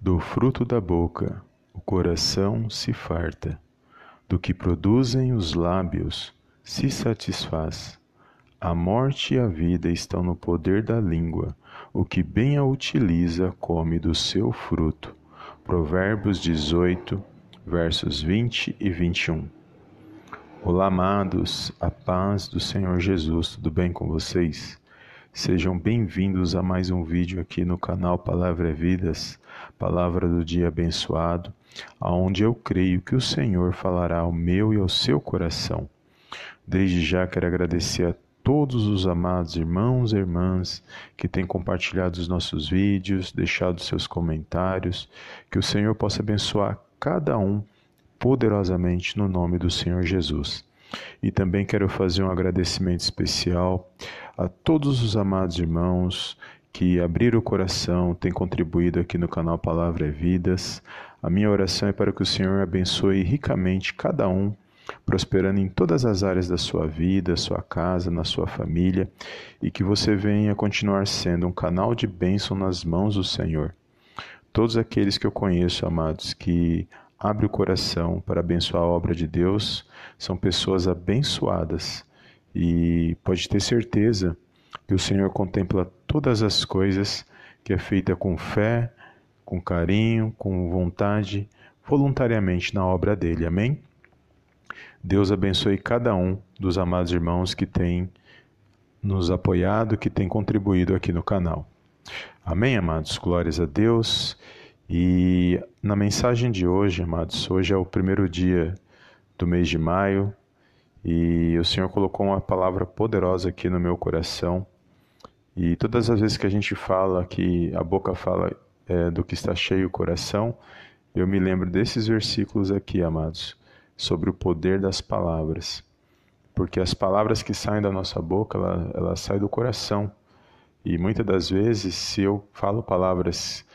Do fruto da boca o coração se farta, do que produzem os lábios se satisfaz. A morte e a vida estão no poder da língua, o que bem a utiliza come do seu fruto. Provérbios 18, versos 20 e 21. Olá, amados, a paz do Senhor Jesus, tudo bem com vocês? Sejam bem-vindos a mais um vídeo aqui no canal Palavra é Vidas, Palavra do Dia Abençoado, aonde eu creio que o Senhor falará ao meu e ao seu coração. Desde já quero agradecer a todos os amados irmãos e irmãs que têm compartilhado os nossos vídeos, deixado seus comentários, que o Senhor possa abençoar cada um poderosamente no nome do Senhor Jesus. E também quero fazer um agradecimento especial a todos os amados irmãos que abriram o coração, têm contribuído aqui no canal Palavra é Vidas. A minha oração é para que o Senhor abençoe ricamente cada um, prosperando em todas as áreas da sua vida, sua casa, na sua família, e que você venha continuar sendo um canal de bênção nas mãos do Senhor. Todos aqueles que eu conheço, amados, que abre o coração para abençoar a obra de Deus, são pessoas abençoadas e pode ter certeza que o Senhor contempla todas as coisas que é feita com fé, com carinho, com vontade, voluntariamente na obra dele. Amém? Deus abençoe cada um dos amados irmãos que têm nos apoiado, que têm contribuído aqui no canal. Amém, amados? Glórias a Deus. E na mensagem de hoje, amados, hoje é o primeiro dia do mês de maio e o Senhor colocou uma palavra poderosa aqui no meu coração. E todas as vezes que a gente fala, que a boca fala é, do que está cheio o coração, eu me lembro desses versículos aqui, amados, sobre o poder das palavras. Porque as palavras que saem da nossa boca, elas ela saem do coração. E muitas das vezes, se eu falo palavras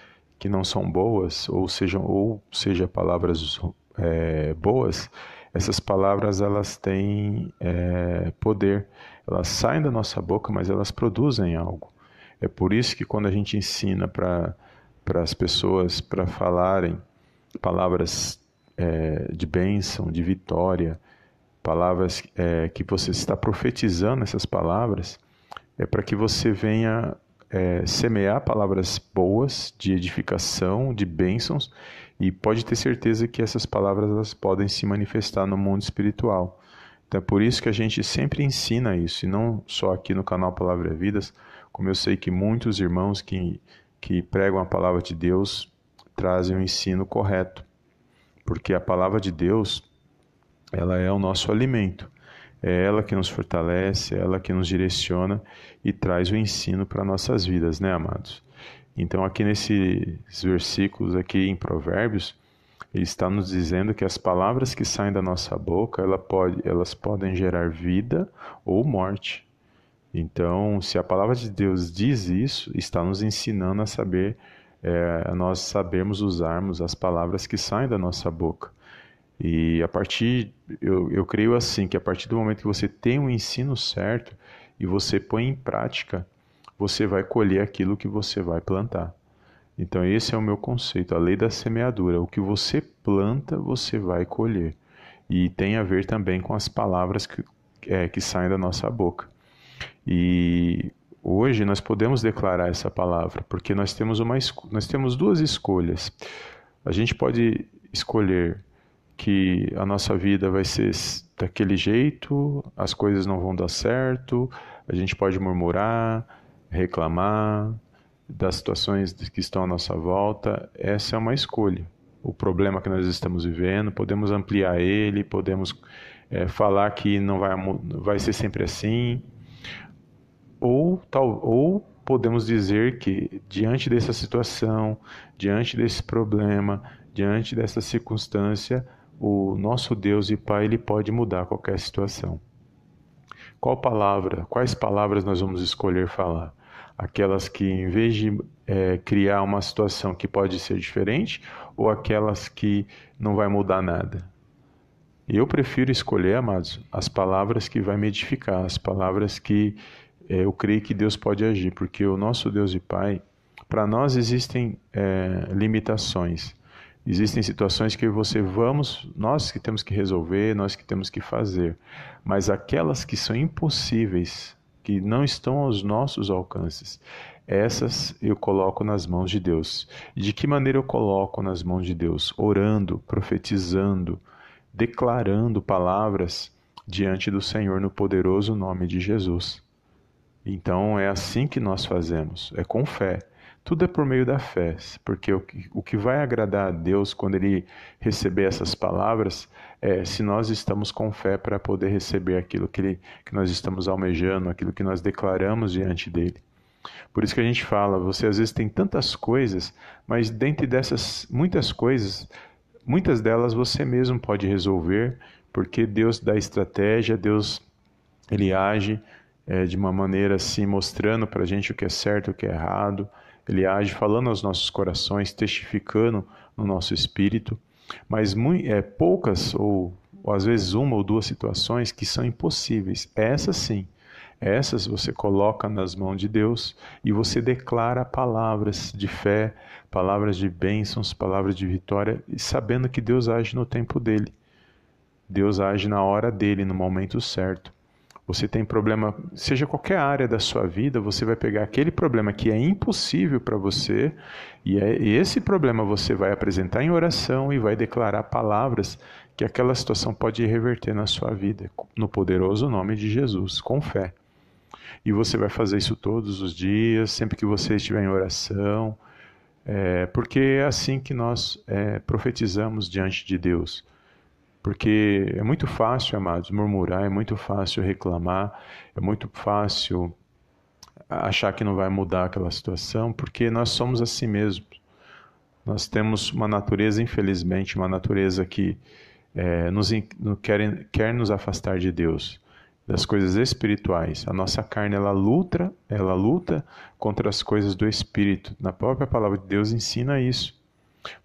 que não são boas, ou sejam ou seja palavras é, boas, essas palavras elas têm é, poder, elas saem da nossa boca, mas elas produzem algo. É por isso que quando a gente ensina para as pessoas para falarem palavras é, de bênção, de vitória, palavras é, que você está profetizando essas palavras, é para que você venha é, semear palavras boas, de edificação, de bênçãos, e pode ter certeza que essas palavras elas podem se manifestar no mundo espiritual. Então é por isso que a gente sempre ensina isso, e não só aqui no canal Palavra Vidas, como eu sei que muitos irmãos que, que pregam a palavra de Deus trazem o ensino correto, porque a palavra de Deus ela é o nosso alimento. É ela que nos fortalece, é ela que nos direciona e traz o ensino para nossas vidas, né, amados? Então, aqui nesses versículos aqui em Provérbios, ele está nos dizendo que as palavras que saem da nossa boca, ela pode, elas podem gerar vida ou morte. Então, se a palavra de Deus diz isso, está nos ensinando a saber, é, nós sabermos usarmos as palavras que saem da nossa boca. E a partir, eu, eu creio assim, que a partir do momento que você tem o um ensino certo e você põe em prática, você vai colher aquilo que você vai plantar. Então, esse é o meu conceito, a lei da semeadura. O que você planta, você vai colher. E tem a ver também com as palavras que, é, que saem da nossa boca. E hoje nós podemos declarar essa palavra, porque nós temos, uma, nós temos duas escolhas. A gente pode escolher que a nossa vida vai ser daquele jeito, as coisas não vão dar certo, a gente pode murmurar, reclamar das situações que estão à nossa volta. Essa é uma escolha. O problema que nós estamos vivendo, podemos ampliar ele, podemos é, falar que não vai, vai ser sempre assim, ou, tal, ou podemos dizer que diante dessa situação, diante desse problema, diante dessa circunstância, o nosso Deus e Pai ele pode mudar qualquer situação. Qual palavra, quais palavras nós vamos escolher falar? Aquelas que, em vez de é, criar uma situação que pode ser diferente, ou aquelas que não vai mudar nada? Eu prefiro escolher, amados, as palavras que vai me edificar, as palavras que é, eu creio que Deus pode agir, porque o nosso Deus e Pai, para nós existem é, limitações. Existem situações que você vamos, nós que temos que resolver, nós que temos que fazer. Mas aquelas que são impossíveis, que não estão aos nossos alcances, essas eu coloco nas mãos de Deus. De que maneira eu coloco nas mãos de Deus? Orando, profetizando, declarando palavras diante do Senhor no poderoso nome de Jesus. Então é assim que nós fazemos, é com fé. Tudo é por meio da fé, porque o que, o que vai agradar a Deus quando Ele receber essas palavras é se nós estamos com fé para poder receber aquilo que, ele, que nós estamos almejando, aquilo que nós declaramos diante dele. Por isso que a gente fala, você às vezes tem tantas coisas, mas dentre dessas muitas coisas, muitas delas você mesmo pode resolver, porque Deus dá estratégia, Deus ele age é, de uma maneira assim, mostrando para a gente o que é certo, o que é errado. Ele age falando aos nossos corações, testificando no nosso espírito. Mas muito, é, poucas, ou, ou às vezes uma ou duas situações que são impossíveis. Essas sim, essas você coloca nas mãos de Deus e você declara palavras de fé, palavras de bênçãos, palavras de vitória, sabendo que Deus age no tempo dele. Deus age na hora dele, no momento certo você tem problema, seja qualquer área da sua vida, você vai pegar aquele problema que é impossível para você, e, é, e esse problema você vai apresentar em oração e vai declarar palavras que aquela situação pode reverter na sua vida, no poderoso nome de Jesus, com fé. E você vai fazer isso todos os dias, sempre que você estiver em oração, é, porque é assim que nós é, profetizamos diante de Deus. Porque é muito fácil, amados, murmurar, é muito fácil reclamar, é muito fácil achar que não vai mudar aquela situação, porque nós somos assim mesmos. Nós temos uma natureza, infelizmente, uma natureza que é, nos, quer, quer nos afastar de Deus, das coisas espirituais. A nossa carne ela luta, ela luta contra as coisas do espírito. Na própria palavra de Deus ensina isso.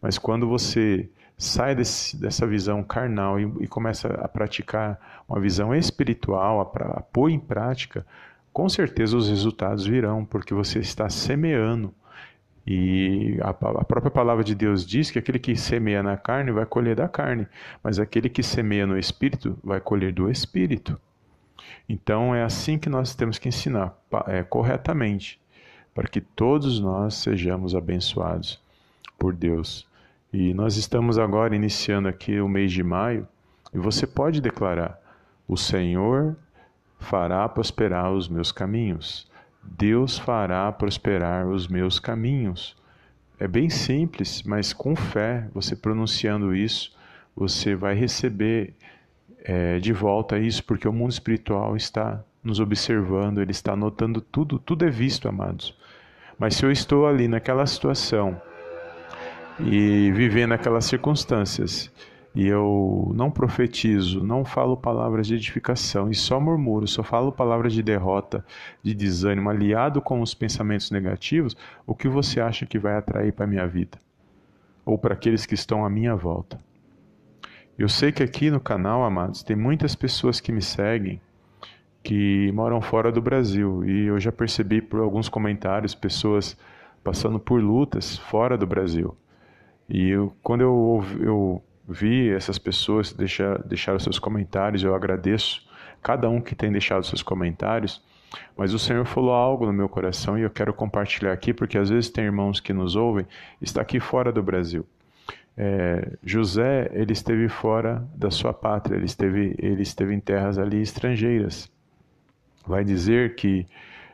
Mas quando você sai desse, dessa visão carnal e, e, começa a praticar uma visão espiritual, a, a pôr em prática, com certeza os resultados virão, porque você está semeando. E a, a, própria palavra de Deus diz que aquele que semeia na carne vai colher da carne, mas aquele que semeia no espírito vai colher do espírito. Então é assim que nós temos que ensinar é, corretamente, para que todos nós sejamos abençoados por Deus. E nós estamos agora iniciando aqui o mês de maio e você pode declarar: O Senhor fará prosperar os meus caminhos. Deus fará prosperar os meus caminhos. É bem simples, mas com fé, você pronunciando isso, você vai receber é, de volta isso, porque o mundo espiritual está nos observando, ele está notando tudo, tudo é visto, amados. Mas se eu estou ali naquela situação e vivendo aquelas circunstâncias e eu não profetizo, não falo palavras de edificação e só murmuro, só falo palavras de derrota, de desânimo, aliado com os pensamentos negativos, o que você acha que vai atrair para a minha vida? Ou para aqueles que estão à minha volta? Eu sei que aqui no canal, amados, tem muitas pessoas que me seguem que moram fora do Brasil e eu já percebi por alguns comentários pessoas passando por lutas fora do Brasil. E eu, quando eu, eu vi essas pessoas deixar, deixar seus comentários, eu agradeço cada um que tem deixado seus comentários. Mas o Senhor falou algo no meu coração e eu quero compartilhar aqui, porque às vezes tem irmãos que nos ouvem, está aqui fora do Brasil. É, José, ele esteve fora da sua pátria, ele esteve, ele esteve em terras ali estrangeiras. Vai dizer que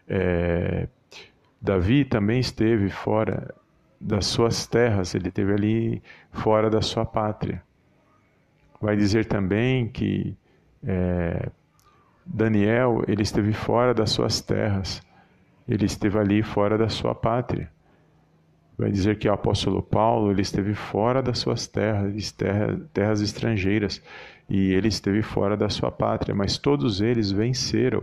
é, Davi também esteve fora das suas terras, ele teve ali fora da sua pátria. Vai dizer também que é, Daniel ele esteve fora das suas terras, ele esteve ali fora da sua pátria. Vai dizer que o apóstolo Paulo ele esteve fora das suas terras, terras, terras estrangeiras, e ele esteve fora da sua pátria, mas todos eles venceram.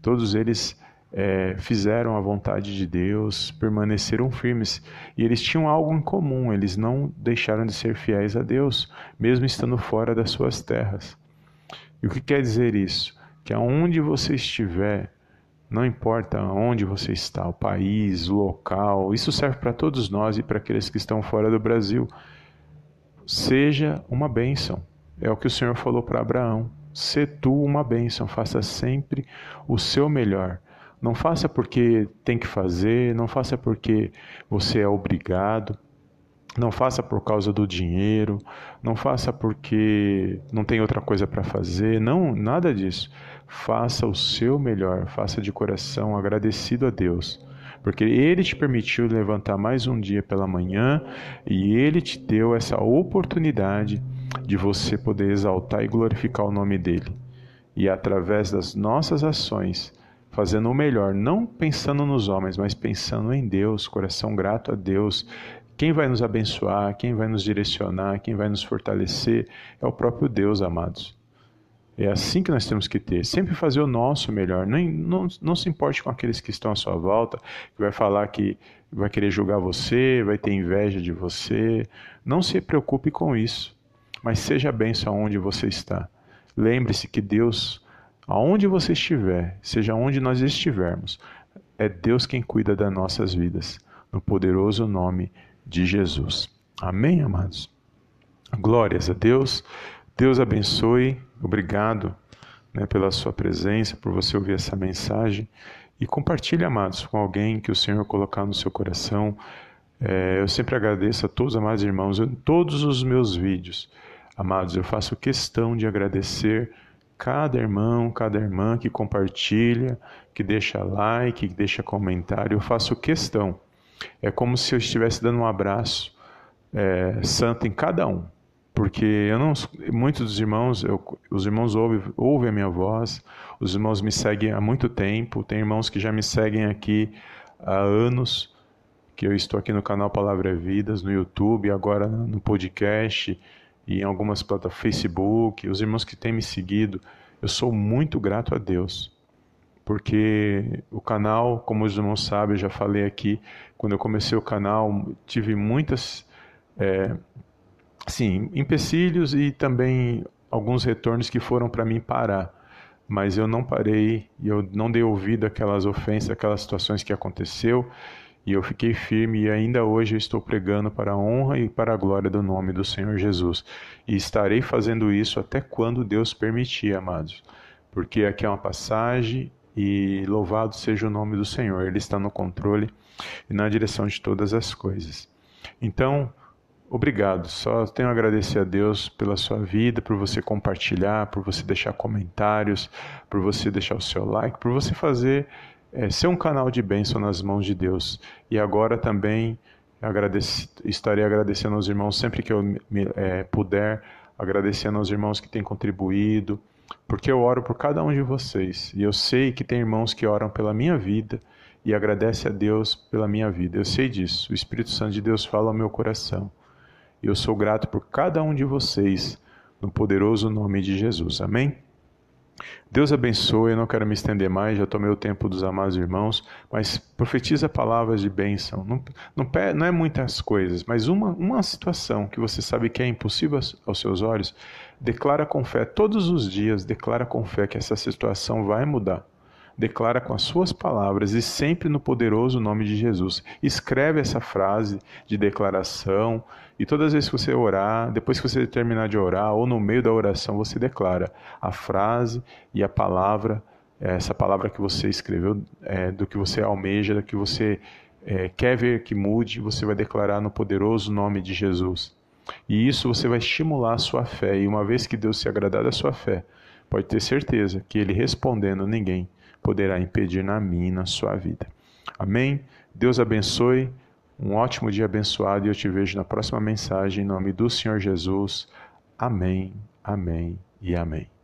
Todos eles é, fizeram a vontade de Deus, permaneceram firmes e eles tinham algo em comum, eles não deixaram de ser fiéis a Deus, mesmo estando fora das suas terras. E o que quer dizer isso? Que aonde você estiver, Não importa onde você está, o país, o local, isso serve para todos nós e para aqueles que estão fora do Brasil. Seja uma bênção. É o que o Senhor falou para Abraão. Se tu uma bênção, faça sempre o seu melhor. Não faça porque tem que fazer, não faça porque você é obrigado, não faça por causa do dinheiro, não faça porque não tem outra coisa para fazer, não, nada disso. Faça o seu melhor, faça de coração agradecido a Deus, porque Ele te permitiu levantar mais um dia pela manhã e Ele te deu essa oportunidade de você poder exaltar e glorificar o nome dEle. E através das nossas ações, fazendo o melhor, não pensando nos homens, mas pensando em Deus, coração grato a Deus. Quem vai nos abençoar, quem vai nos direcionar, quem vai nos fortalecer é o próprio Deus, amados. É assim que nós temos que ter, sempre fazer o nosso melhor. Não, não, não se importe com aqueles que estão à sua volta, que vai falar que vai querer julgar você, vai ter inveja de você. Não se preocupe com isso, mas seja benção onde você está. Lembre-se que Deus Aonde você estiver, seja onde nós estivermos, é Deus quem cuida das nossas vidas, no poderoso nome de Jesus. Amém, amados? Glórias a Deus. Deus abençoe. Obrigado né, pela sua presença, por você ouvir essa mensagem. E compartilhe, amados, com alguém que o Senhor colocar no seu coração. É, eu sempre agradeço a todos, amados irmãos, em todos os meus vídeos. Amados, eu faço questão de agradecer cada irmão, cada irmã que compartilha, que deixa like, que deixa comentário, eu faço questão. É como se eu estivesse dando um abraço é, santo em cada um, porque eu não, muitos dos irmãos, eu, os irmãos ouvem, ouvem a minha voz, os irmãos me seguem há muito tempo, tem irmãos que já me seguem aqui há anos, que eu estou aqui no canal Palavra Vidas, no YouTube, agora no podcast e em algumas plataformas, Facebook, os irmãos que têm me seguido, eu sou muito grato a Deus. Porque o canal, como os irmãos sabem, eu já falei aqui, quando eu comecei o canal, tive muitas, é, assim, empecilhos e também alguns retornos que foram para mim parar. Mas eu não parei, eu não dei ouvido àquelas ofensas, aquelas situações que aconteceu e eu fiquei firme e ainda hoje eu estou pregando para a honra e para a glória do nome do Senhor Jesus. E estarei fazendo isso até quando Deus permitir, amados. Porque aqui é uma passagem e louvado seja o nome do Senhor. Ele está no controle e na direção de todas as coisas. Então, obrigado. Só tenho a agradecer a Deus pela sua vida, por você compartilhar, por você deixar comentários, por você deixar o seu like, por você fazer é, ser um canal de bênção nas mãos de Deus. E agora também estarei agradecendo aos irmãos sempre que eu me, é, puder, agradecendo aos irmãos que têm contribuído, porque eu oro por cada um de vocês. E eu sei que tem irmãos que oram pela minha vida e agradece a Deus pela minha vida. Eu sei disso. O Espírito Santo de Deus fala ao meu coração. E eu sou grato por cada um de vocês, no poderoso nome de Jesus. Amém? Deus abençoe, eu não quero me estender mais, já tomei o tempo dos amados irmãos, mas profetiza palavras de bênção. Não, não, não é muitas coisas, mas uma, uma situação que você sabe que é impossível aos seus olhos, declara com fé todos os dias, declara com fé que essa situação vai mudar declara com as suas palavras e sempre no poderoso nome de Jesus. Escreve essa frase de declaração e todas as vezes que você orar, depois que você terminar de orar ou no meio da oração, você declara a frase e a palavra, essa palavra que você escreveu, é, do que você almeja, do que você é, quer ver que mude, você vai declarar no poderoso nome de Jesus. E isso você vai estimular a sua fé. E uma vez que Deus se agradar da sua fé, pode ter certeza que Ele respondendo, ninguém poderá impedir na minha e na sua vida. Amém? Deus abençoe. Um ótimo dia abençoado e eu te vejo na próxima mensagem em nome do Senhor Jesus. Amém, amém e amém.